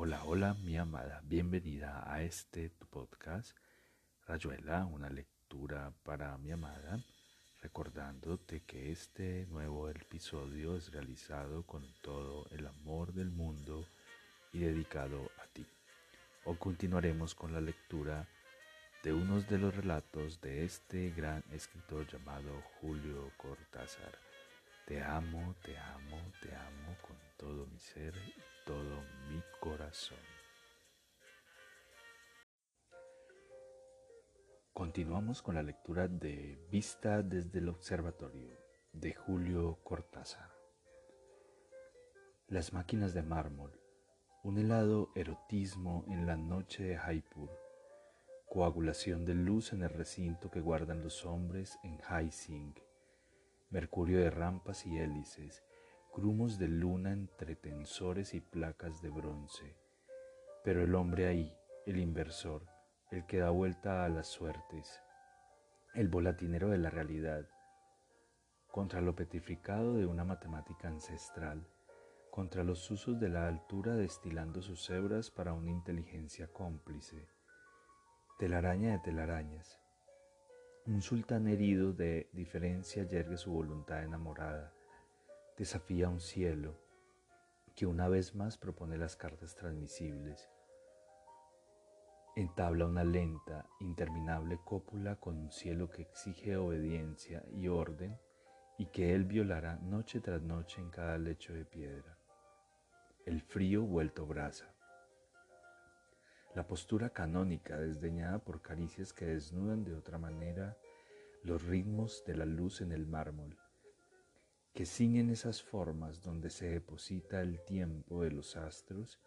Hola, hola, mi amada, bienvenida a este tu podcast, Rayuela, una lectura para mi amada, recordándote que este nuevo episodio es realizado con todo el amor del mundo y dedicado a ti. Hoy continuaremos con la lectura de unos de los relatos de este gran escritor llamado Julio Cortázar. Te amo, te amo, te amo con todo mi ser todo mi corazón. Continuamos con la lectura de Vista desde el Observatorio de Julio Cortázar. Las máquinas de mármol, un helado erotismo en la noche de Jaipur, coagulación de luz en el recinto que guardan los hombres en Haising, mercurio de rampas y hélices, grumos de luna entre tensores y placas de bronce. Pero el hombre ahí, el inversor, el que da vuelta a las suertes, el volatinero de la realidad, contra lo petrificado de una matemática ancestral, contra los usos de la altura destilando sus hebras para una inteligencia cómplice, telaraña de telarañas, un sultán herido de diferencia yergue su voluntad enamorada, desafía un cielo que una vez más propone las cartas transmisibles. Entabla una lenta, interminable cópula con un cielo que exige obediencia y orden y que él violará noche tras noche en cada lecho de piedra. El frío vuelto brasa. La postura canónica desdeñada por caricias que desnudan de otra manera los ritmos de la luz en el mármol, que ciñen esas formas donde se deposita el tiempo de los astros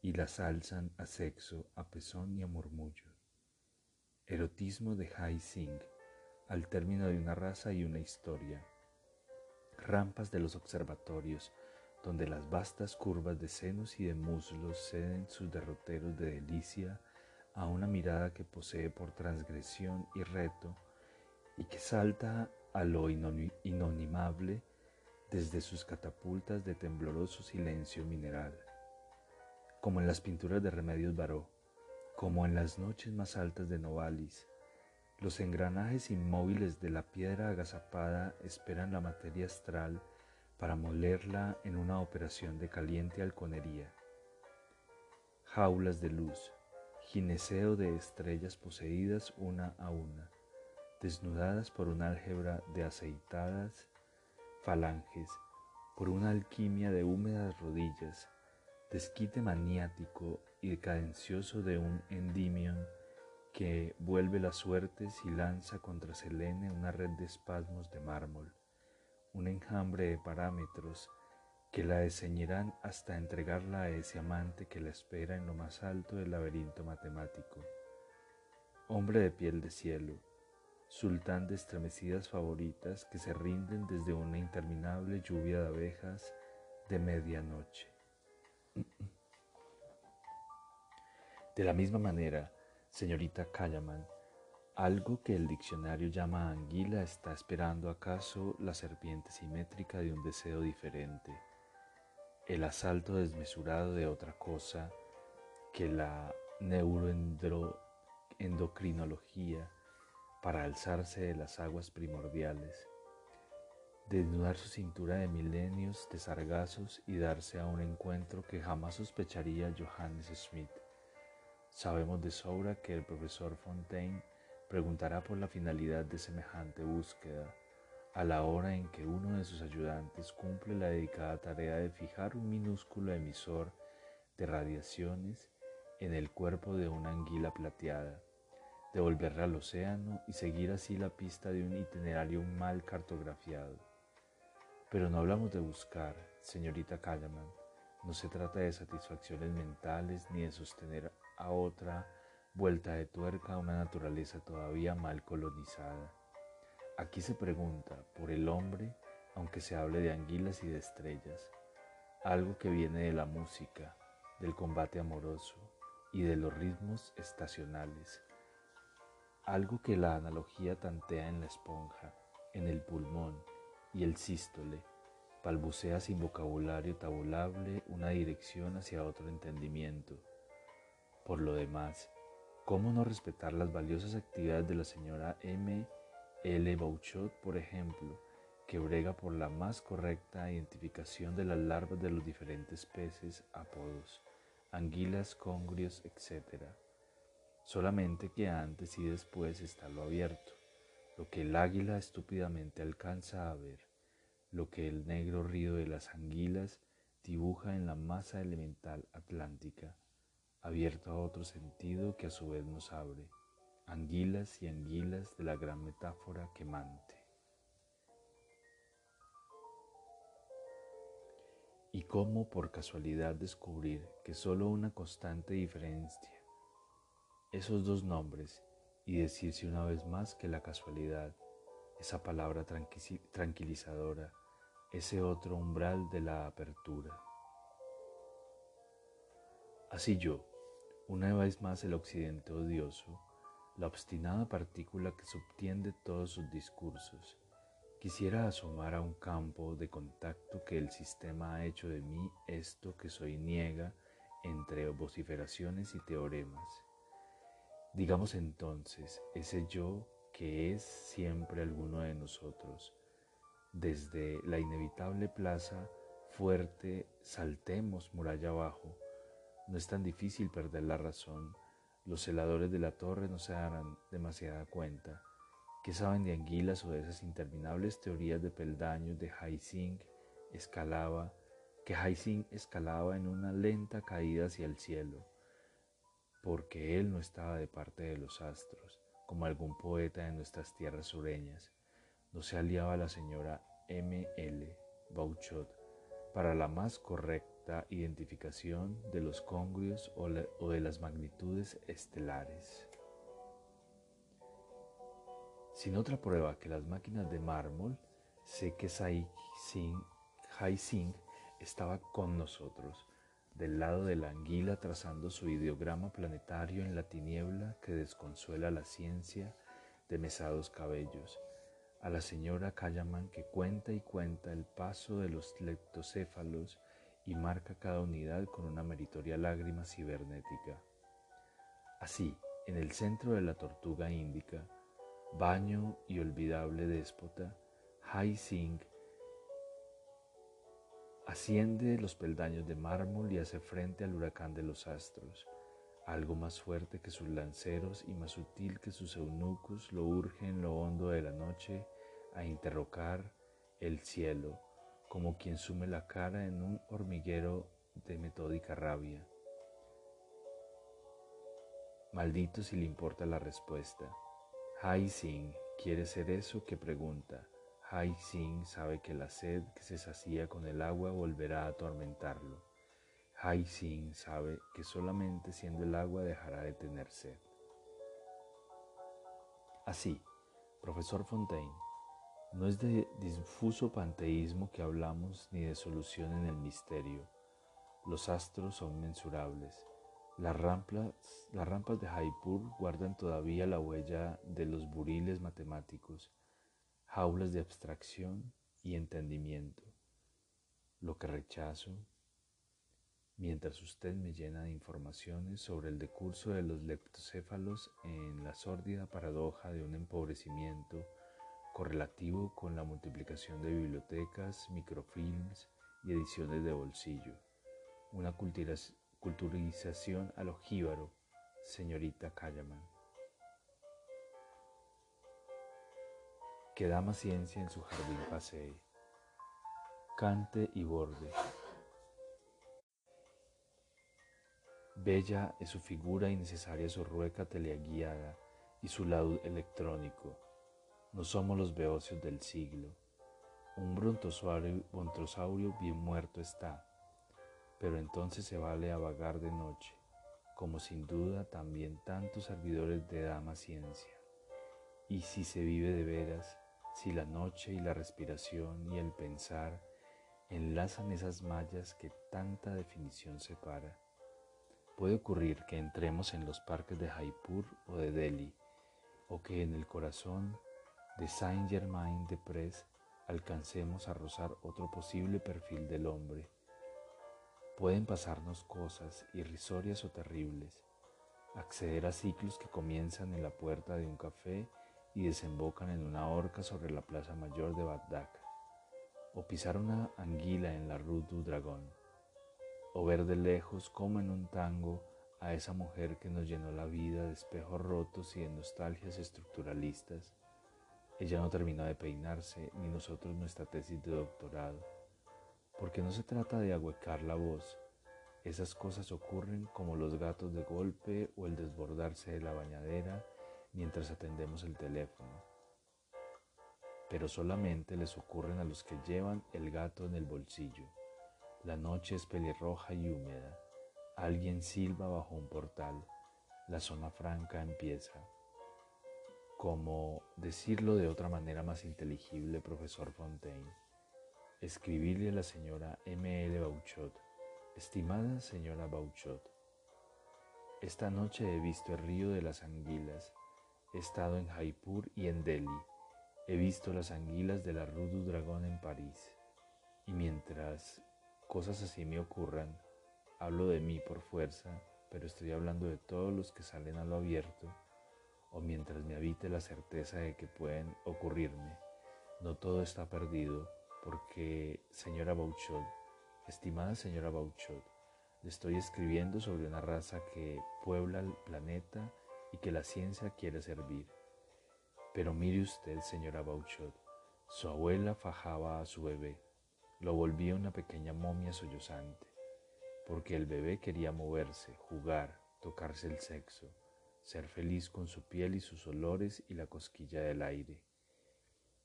y las alzan a sexo, a pezón y a murmullo. Erotismo de Hai Sing, al término de una raza y una historia. Rampas de los observatorios, donde las vastas curvas de senos y de muslos ceden sus derroteros de delicia a una mirada que posee por transgresión y reto y que salta a lo inonimable desde sus catapultas de tembloroso silencio mineral, como en las pinturas de Remedios Baró, como en las noches más altas de Novalis, los engranajes inmóviles de la piedra agazapada esperan la materia astral para molerla en una operación de caliente halconería. Jaulas de luz, gineceo de estrellas poseídas una a una, desnudadas por un álgebra de aceitadas falanges, por una alquimia de húmedas rodillas, desquite maniático y decadencioso de un endimion que vuelve las suertes y lanza contra Selene una red de espasmos de mármol un enjambre de parámetros que la deseñirán hasta entregarla a ese amante que la espera en lo más alto del laberinto matemático. Hombre de piel de cielo, sultán de estremecidas favoritas que se rinden desde una interminable lluvia de abejas de medianoche. De la misma manera, señorita Callaman, algo que el diccionario llama anguila está esperando acaso la serpiente simétrica de un deseo diferente, el asalto desmesurado de otra cosa que la neuroendocrinología para alzarse de las aguas primordiales, desnudar su cintura de milenios de sargazos y darse a un encuentro que jamás sospecharía Johannes Smith. Sabemos de sobra que el profesor Fontaine preguntará por la finalidad de semejante búsqueda a la hora en que uno de sus ayudantes cumple la dedicada tarea de fijar un minúsculo emisor de radiaciones en el cuerpo de una anguila plateada, devolverla al océano y seguir así la pista de un itinerario mal cartografiado. Pero no hablamos de buscar, señorita Callaman, no se trata de satisfacciones mentales ni de sostener a otra vuelta de tuerca a una naturaleza todavía mal colonizada. Aquí se pregunta por el hombre, aunque se hable de anguilas y de estrellas, algo que viene de la música, del combate amoroso y de los ritmos estacionales, algo que la analogía tantea en la esponja, en el pulmón y el sístole, balbucea sin vocabulario tabulable una dirección hacia otro entendimiento. Por lo demás, ¿cómo no respetar las valiosas actividades de la señora M. L. Bouchot, por ejemplo, que brega por la más correcta identificación de las larvas de los diferentes peces, apodos, anguilas, congrios, etc.? Solamente que antes y después está lo abierto, lo que el águila estúpidamente alcanza a ver lo que el negro río de las anguilas dibuja en la masa elemental atlántica, abierto a otro sentido que a su vez nos abre, anguilas y anguilas de la gran metáfora quemante. Y cómo por casualidad descubrir que solo una constante diferencia esos dos nombres y decirse una vez más que la casualidad, esa palabra tranquilizadora, ese otro umbral de la apertura. Así yo, una vez más el occidente odioso, la obstinada partícula que subtiende todos sus discursos, quisiera asomar a un campo de contacto que el sistema ha hecho de mí esto que soy niega entre vociferaciones y teoremas. Digamos entonces, ese yo que es siempre alguno de nosotros, desde la inevitable plaza fuerte, saltemos muralla abajo. No es tan difícil perder la razón. Los celadores de la torre no se darán demasiada cuenta. ¿Qué saben de anguilas o de esas interminables teorías de peldaños de Haising escalaba, que Haising escalaba en una lenta caída hacia el cielo? Porque él no estaba de parte de los astros, como algún poeta de nuestras tierras sureñas no se aliaba la señora M. L. Bouchot para la más correcta identificación de los congrios o, de las magnitudes estelares. Sin otra prueba que las máquinas de mármol, sé que Haising estaba con nosotros, del lado de la anguila trazando su ideograma planetario en la tiniebla que desconsuela la ciencia de mesados cabellos a la señora Callaman que cuenta y cuenta el paso de los leptocéfalos y marca cada unidad con una meritoria lágrima cibernética. Así, en el centro de la tortuga índica, baño y olvidable déspota, Hai Sing asciende los peldaños de mármol y hace frente al huracán de los astros. Algo más fuerte que sus lanceros y más sutil que sus eunucos lo urge en lo hondo de la noche a interrogar el cielo como quien sume la cara en un hormiguero de metódica rabia. Maldito si le importa la respuesta. Hai Sing quiere ser eso que pregunta. Hai Sing sabe que la sed que se sacía con el agua volverá a atormentarlo. Hai Sing sabe que solamente siendo el agua dejará de tener sed. Así, profesor Fontaine, no es de difuso panteísmo que hablamos ni de solución en el misterio. Los astros son mensurables. Las rampas, las rampas de Jaipur guardan todavía la huella de los buriles matemáticos, jaulas de abstracción y entendimiento. Lo que rechazo, mientras usted me llena de informaciones sobre el decurso de los leptocéfalos en la sórdida paradoja de un empobrecimiento, correlativo con la multiplicación de bibliotecas, microfilms y ediciones de bolsillo. Una culturización al ojíbaro, señorita Callaman. Que da más ciencia en su jardín pasee. Cante y borde. Bella es su figura y necesaria su rueca teleguiada y su lado electrónico no somos los beocios del siglo. Un brontosaurio bien muerto está, pero entonces se vale a vagar de noche, como sin duda también tantos servidores de dama ciencia. Y si se vive de veras, si la noche y la respiración y el pensar enlazan esas mallas que tanta definición separa, puede ocurrir que entremos en los parques de Jaipur o de Delhi, o que en el corazón de Saint-Germain-de-Prés alcancemos a rozar otro posible perfil del hombre. Pueden pasarnos cosas irrisorias o terribles, acceder a ciclos que comienzan en la puerta de un café y desembocan en una horca sobre la plaza mayor de Bagdad, o pisar una anguila en la Rue du Dragón, o ver de lejos como en un tango a esa mujer que nos llenó la vida de espejos rotos y de nostalgias estructuralistas. Ella no terminó de peinarse, ni nosotros nuestra tesis de doctorado, porque no se trata de ahuecar la voz, esas cosas ocurren como los gatos de golpe o el desbordarse de la bañadera mientras atendemos el teléfono. Pero solamente les ocurren a los que llevan el gato en el bolsillo. La noche es pelirroja y húmeda. Alguien silba bajo un portal. La zona franca empieza. Como decirlo de otra manera más inteligible, profesor Fontaine, escribirle a la señora M. L. Bauchot Estimada señora Bauchot, esta noche he visto el río de las anguilas. He estado en Jaipur y en Delhi. He visto las anguilas de la Rue du Dragon en París. Y mientras cosas así me ocurran, hablo de mí por fuerza, pero estoy hablando de todos los que salen a lo abierto, o mientras me habite la certeza de que pueden ocurrirme. No todo está perdido, porque, señora Bauchot, Estimada señora Bauchot, le estoy escribiendo sobre una raza que puebla el planeta y que la ciencia quiere servir. Pero mire usted, señora Bauchot, su abuela fajaba a su bebé, lo volvía una pequeña momia sollozante, porque el bebé quería moverse, jugar, tocarse el sexo, ser feliz con su piel y sus olores y la cosquilla del aire.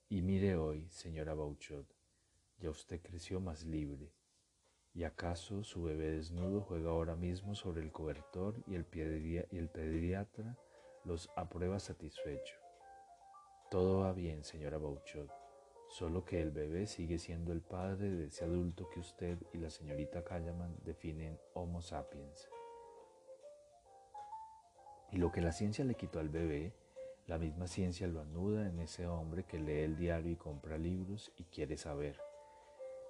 Y mire hoy, señora Bauchot, ya usted creció más libre, ¿Y acaso su bebé desnudo juega ahora mismo sobre el cobertor y el, y el pediatra los aprueba satisfecho? Todo va bien, señora Bouchot, solo que el bebé sigue siendo el padre de ese adulto que usted y la señorita Kallaman definen Homo sapiens. Y lo que la ciencia le quitó al bebé, la misma ciencia lo anuda en ese hombre que lee el diario y compra libros y quiere saber.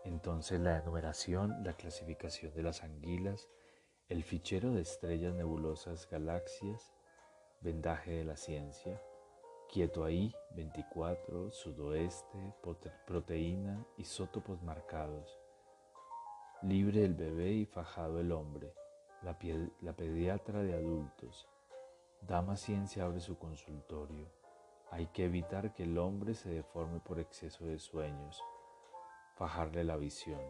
Entonces la enumeración, la clasificación de las anguilas, el fichero de estrellas nebulosas, galaxias, vendaje de la ciencia, quieto ahí, 24, sudoeste, proteína, isótopos marcados, libre el bebé y fajado el hombre, la, la pediatra de adultos, Dama Ciencia abre su consultorio. Hay que evitar que el hombre se deforme por exceso de sueños fajarle la visión,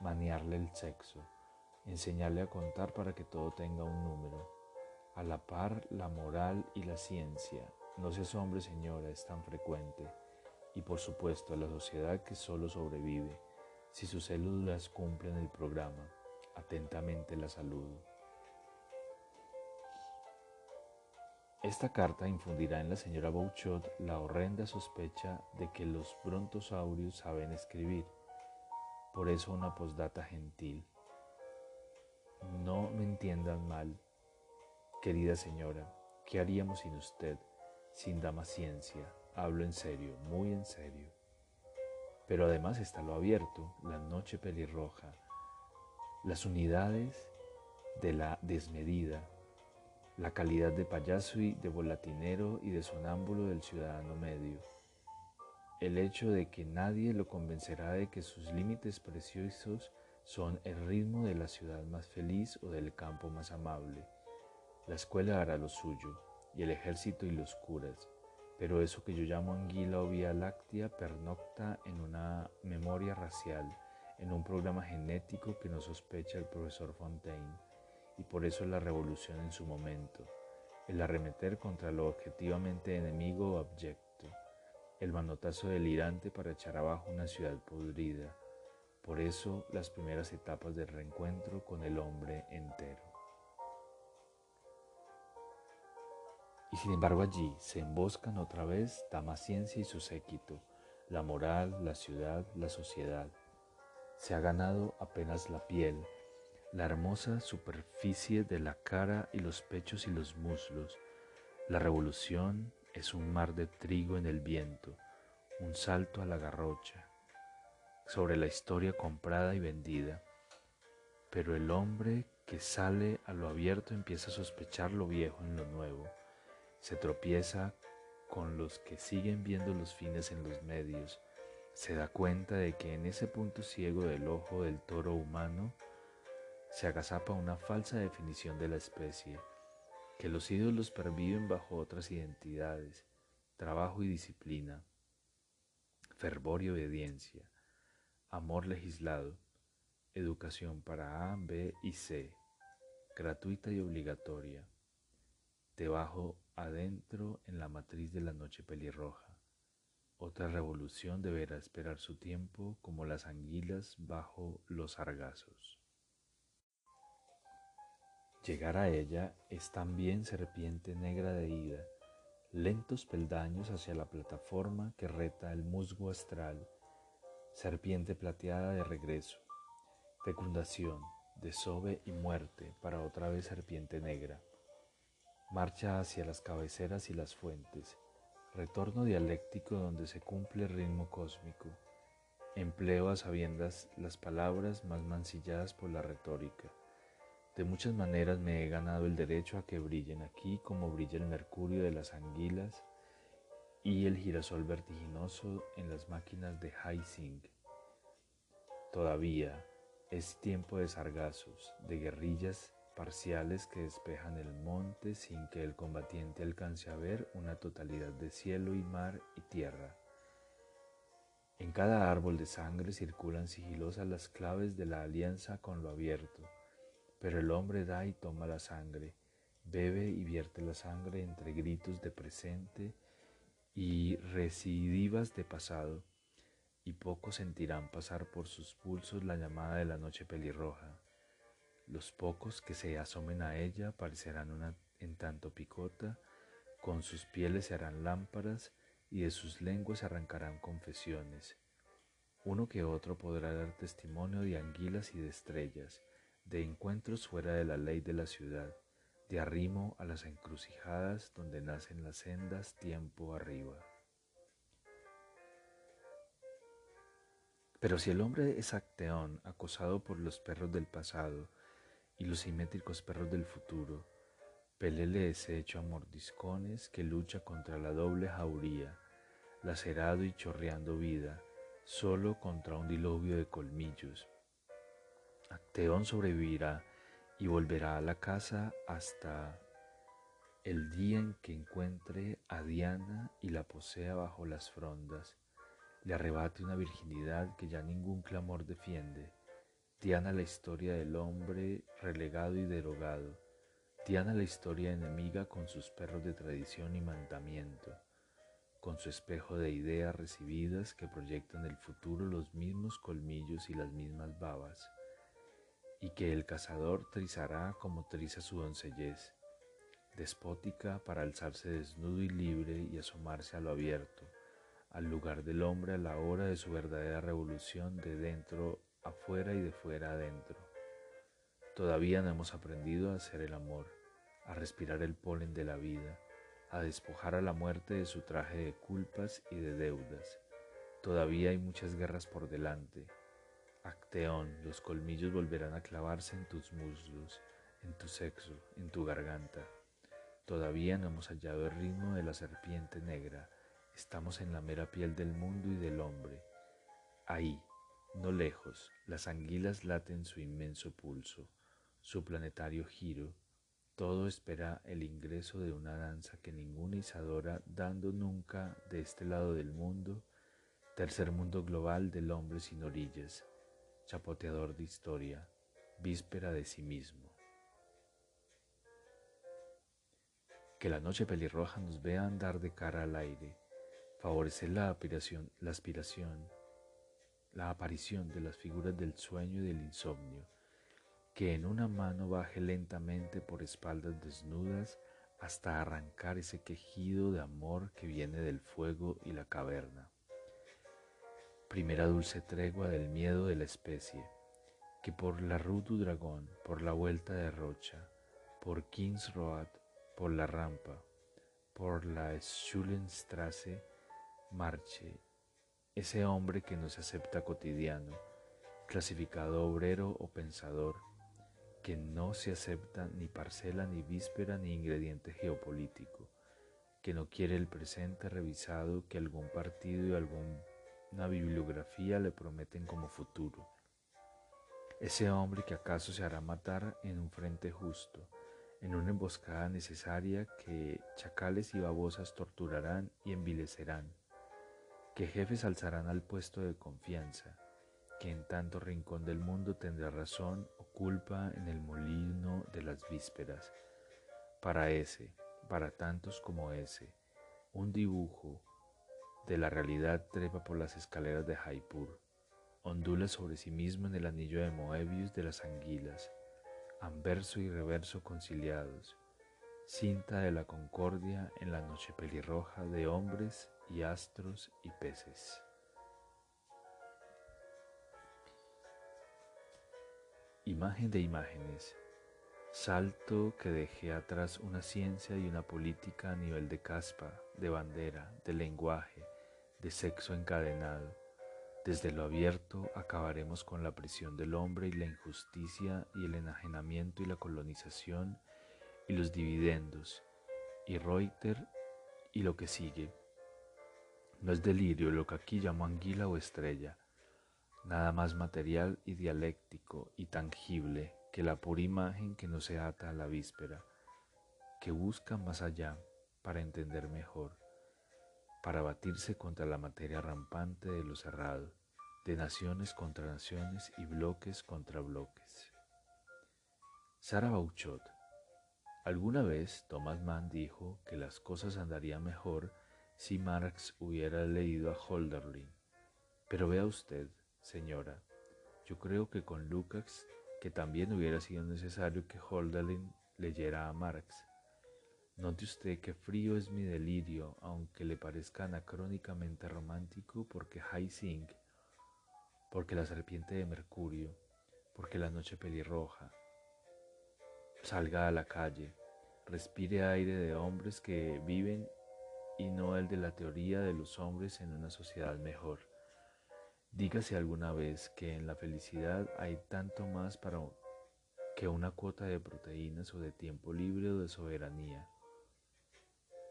maniarle el sexo, enseñarle a contar para que todo tenga un número. A la par, la moral y la ciencia. No seas hombre, señora, es tan frecuente. Y por supuesto, la sociedad que solo sobrevive si sus células cumplen el programa. Atentamente la salud. Esta carta infundirá en la señora Bouchot la horrenda sospecha de que los brontosaurios saben escribir. Por eso una postdata gentil. No me entiendan mal, querida señora, ¿qué haríamos sin usted, sin dama ciencia? Hablo en serio, muy en serio. Pero además está lo abierto, la noche pelirroja, las unidades de la desmedida, la calidad de payaso y de volatinero y de sonámbulo del ciudadano medio, el hecho de que nadie lo convencerá de que sus límites preciosos son el ritmo de la ciudad más feliz o del campo más amable. La escuela hará lo suyo, y el ejército y los curas, pero eso que yo llamo anguila o vía láctea pernocta en una memoria racial, en un programa genético que no sospecha el profesor Fontaine y por eso la revolución en su momento, el arremeter contra lo objetivamente enemigo o abyecto, el manotazo delirante para echar abajo una ciudad podrida, por eso las primeras etapas del reencuentro con el hombre entero. Y sin embargo allí se emboscan otra vez Dama Ciencia y su séquito, la moral, la ciudad, la sociedad. Se ha ganado apenas la piel, la hermosa superficie de la cara y los pechos y los muslos. La revolución es un mar de trigo en el viento, un salto a la garrocha, sobre la historia comprada y vendida. Pero el hombre que sale a lo abierto empieza a sospechar lo viejo en lo nuevo, se tropieza con los que siguen viendo los fines en los medios, se da cuenta de que en ese punto ciego del ojo del toro humano se agazapa una falsa definición de la especie, que los ídolos perviven bajo otras identidades, trabajo y disciplina, fervor y obediencia, amor legislado, educación para A, B y C, gratuita y obligatoria, debajo adentro en la matriz de la noche pelirroja. Otra revolución deberá esperar su tiempo como las anguilas bajo los sargazos. Llegar a ella es también serpiente negra de ida, lentos peldaños hacia la plataforma que reta el musgo astral, serpiente plateada de regreso, fecundación, desove y muerte para otra vez serpiente negra. Marcha hacia las cabeceras y las fuentes, retorno dialéctico donde se cumple el ritmo cósmico, empleo a sabiendas las palabras más mancilladas por la retórica de muchas maneras me he ganado el derecho a que brillen aquí como brilla el mercurio de las anguilas y el girasol vertiginoso en las máquinas de Haising. Todavía es tiempo de sargazos, de guerrillas parciales que despejan el monte sin que el combatiente alcance a ver una totalidad de cielo y mar y tierra. En cada árbol de sangre circulan sigilosas las claves de la alianza con lo abierto, pero el hombre da y toma la sangre, bebe y vierte la sangre entre gritos de presente y recidivas de pasado, y pocos sentirán pasar por sus pulsos la llamada de la noche pelirroja. Los pocos que se asomen a ella parecerán una en tanto picota, con sus pieles se harán lámparas y de sus lenguas se arrancarán confesiones. Uno que otro podrá dar testimonio de anguilas y de estrellas, de encuentros fuera de la ley de la ciudad, de arrimo a las encrucijadas donde nacen las sendas tiempo arriba. Pero si el hombre es acteón, acosado por los perros del pasado y los simétricos perros del futuro, pelele ese hecho a mordiscones que lucha contra la doble jauría, lacerado y chorreando vida, solo contra un diluvio de colmillos, Acteón sobrevivirá y volverá a la casa hasta el día en que encuentre a Diana y la posea bajo las frondas, le arrebate una virginidad que ya ningún clamor defiende. Diana la historia del hombre relegado y derogado. Diana la historia enemiga con sus perros de tradición y mandamiento, con su espejo de ideas recibidas que proyectan el futuro los mismos colmillos y las mismas babas y que el cazador trizará como triza su doncellez, despótica para alzarse desnudo y libre y asomarse a lo abierto, al lugar del hombre a la hora de su verdadera revolución de dentro afuera y de fuera adentro. Todavía no hemos aprendido a hacer el amor, a respirar el polen de la vida, a despojar a la muerte de su traje de culpas y de deudas. Todavía hay muchas guerras por delante, Acteón, los colmillos volverán a clavarse en tus muslos, en tu sexo, en tu garganta. Todavía no hemos hallado el ritmo de la serpiente negra, estamos en la mera piel del mundo y del hombre. Ahí, no lejos, las anguilas laten su inmenso pulso, su planetario giro, todo espera el ingreso de una danza que ninguna Isadora dando nunca de este lado del mundo, tercer mundo global del hombre sin orillas, chapoteador de historia, víspera de sí mismo. Que la noche pelirroja nos vea andar de cara al aire, favorecer la aspiración, la aspiración, la aparición de las figuras del sueño y del insomnio, que en una mano baje lentamente por espaldas desnudas hasta arrancar ese quejido de amor que viene del fuego y la caverna primera dulce tregua del miedo de la especie, que por la Rue du Dragon, por la Vuelta de Rocha, por King's Road, por la Rampa, por la Schulenstrasse, marche. Ese hombre que no se acepta cotidiano, clasificado obrero o pensador, que no se acepta ni parcela, ni víspera, ni ingrediente geopolítico, que no quiere el presente revisado que algún partido y alguna bibliografía le prometen como futuro. Ese hombre que acaso se hará matar en un frente justo, en una emboscada necesaria que chacales y babosas torturarán y envilecerán que jefes alzarán al puesto de confianza, que en tanto rincón del mundo tendrá razón o culpa en el molino de las vísperas. Para ese, para tantos como ese, un dibujo de la realidad trepa por las escaleras de Jaipur, ondula sobre sí mismo en el anillo de Moebius de las anguilas, anverso y reverso conciliados, cinta de la concordia en la noche pelirroja de hombres y astros y peces. Imagen de imágenes. Salto que dejé atrás una ciencia y una política a nivel de caspa, de bandera, de lenguaje, de sexo encadenado. Desde lo abierto acabaremos con la prisión del hombre y la injusticia y el enajenamiento y la colonización y los dividendos y Reuter y lo que sigue. No es delirio lo que aquí llamo anguila o estrella, nada más material y dialéctico y tangible que la pura imagen que no se ata a la víspera, que busca más allá para entender mejor, para batirse contra la materia rampante de lo cerrado, de naciones contra naciones y bloques contra bloques. Sara Bauchot. Alguna vez Thomas Mann dijo que las cosas andarían mejor si Marx hubiera leído a Holderlin. Pero vea usted, señora, yo creo que con Lukács que también hubiera sido necesario que Holderlin leyera a Marx. Note usted qué frío es mi delirio, aunque le parezca anacrónicamente romántico, porque Haising, porque la serpiente de Mercurio, porque la noche pelirroja. Salga a la calle, respire aire de hombres que viven y no el de la teoría de los hombres en una sociedad mejor. Dígase alguna vez que en la felicidad hay tanto más para que una cuota de proteínas o de tiempo libre o de soberanía.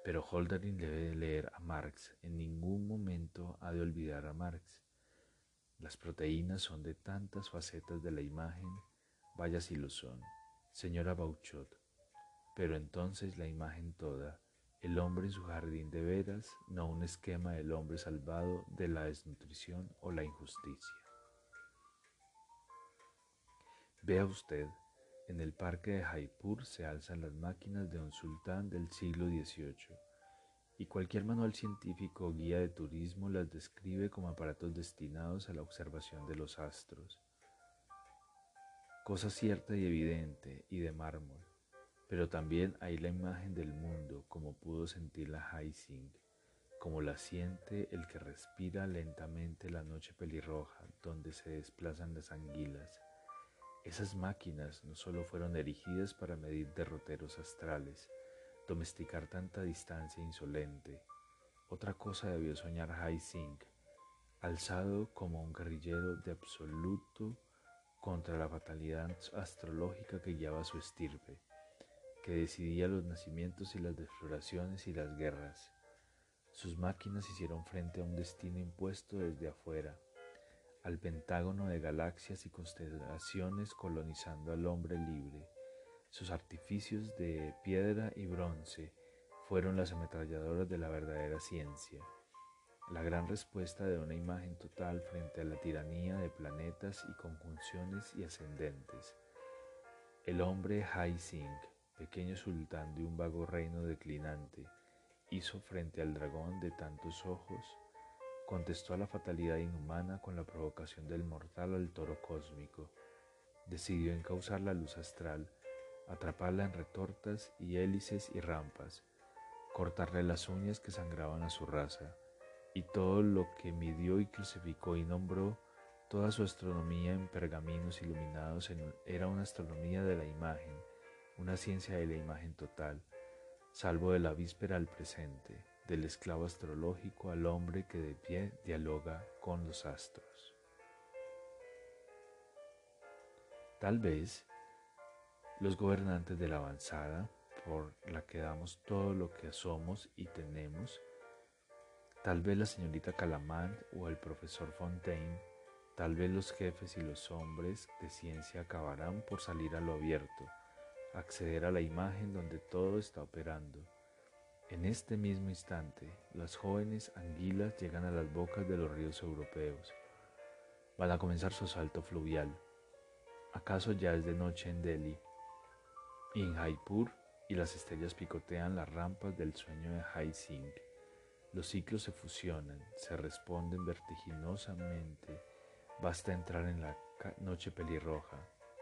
Pero Holderlin debe leer a Marx, en ningún momento ha de olvidar a Marx. Las proteínas son de tantas facetas de la imagen, vaya si lo son, señora Bauchot, pero entonces la imagen toda, el hombre en su jardín de veras, no un esquema del hombre salvado de la desnutrición o la injusticia. Vea usted, en el parque de Jaipur se alzan las máquinas de un sultán del siglo XVIII y cualquier manual científico o guía de turismo las describe como aparatos destinados a la observación de los astros. Cosa cierta y evidente y de mármol pero también hay la imagen del mundo como pudo sentirla Haising, como la siente el que respira lentamente la noche pelirroja donde se desplazan las anguilas. Esas máquinas no solo fueron erigidas para medir derroteros astrales, domesticar tanta distancia insolente, otra cosa debió soñar Haising, alzado como un guerrillero de absoluto contra la fatalidad astrológica que guiaba su estirpe que decidía los nacimientos y las defloraciones y las guerras. Sus máquinas hicieron frente a un destino impuesto desde afuera, al pentágono de galaxias y constelaciones colonizando al hombre libre. Sus artificios de piedra y bronce fueron las ametralladoras de la verdadera ciencia, la gran respuesta de una imagen total frente a la tiranía de planetas y conjunciones y ascendentes. El hombre Haising pequeño sultán de un vago reino declinante, hizo frente al dragón de tantos ojos, contestó a la fatalidad inhumana con la provocación del mortal al toro cósmico, decidió encauzar la luz astral, atraparla en retortas y hélices y rampas, cortarle las uñas que sangraban a su raza, y todo lo que midió y clasificó y nombró, toda su astronomía en pergaminos iluminados era una astronomía de la imagen, una ciencia de la imagen total, salvo de la víspera al presente, del esclavo astrológico al hombre que de pie dialoga con los astros. Tal vez los gobernantes de la avanzada, por la que damos todo lo que somos y tenemos, tal vez la señorita Calamant o el profesor Fontaine, tal vez los jefes y los hombres de ciencia acabarán por salir a lo abierto, acceder a la imagen donde todo está operando. En este mismo instante, las jóvenes anguilas llegan a las bocas de los ríos europeos. Van a comenzar su asalto fluvial. ¿Acaso ya es de noche en Delhi? Y en Jaipur y las estrellas picotean las rampas del sueño de Hai Singh. Los ciclos se fusionan, se responden vertiginosamente. Basta entrar en la noche pelirroja,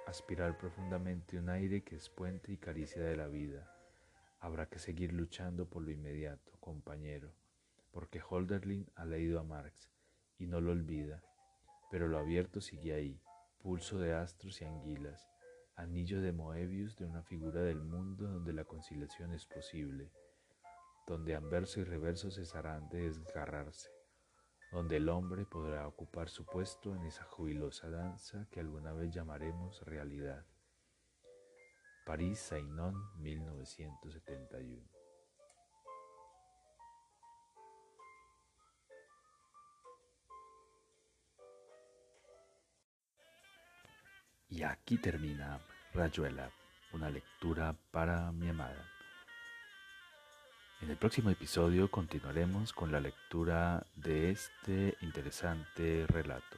aspirar profundamente un aire que es puente y caricia de la vida. Habrá que seguir luchando por lo inmediato, compañero, porque Holderlin ha leído a Marx y no lo olvida, pero lo abierto sigue ahí, pulso de astros y anguilas, anillo de Moebius de una figura del mundo donde la conciliación es posible, donde anverso y reverso cesarán de desgarrarse, donde el hombre podrá ocupar su puesto en esa jubilosa danza que alguna vez llamaremos realidad. París, Sainon, 1971. Y aquí termina Rayuela, una lectura para mi amada. En el próximo episodio continuaremos con la lectura de este interesante relato.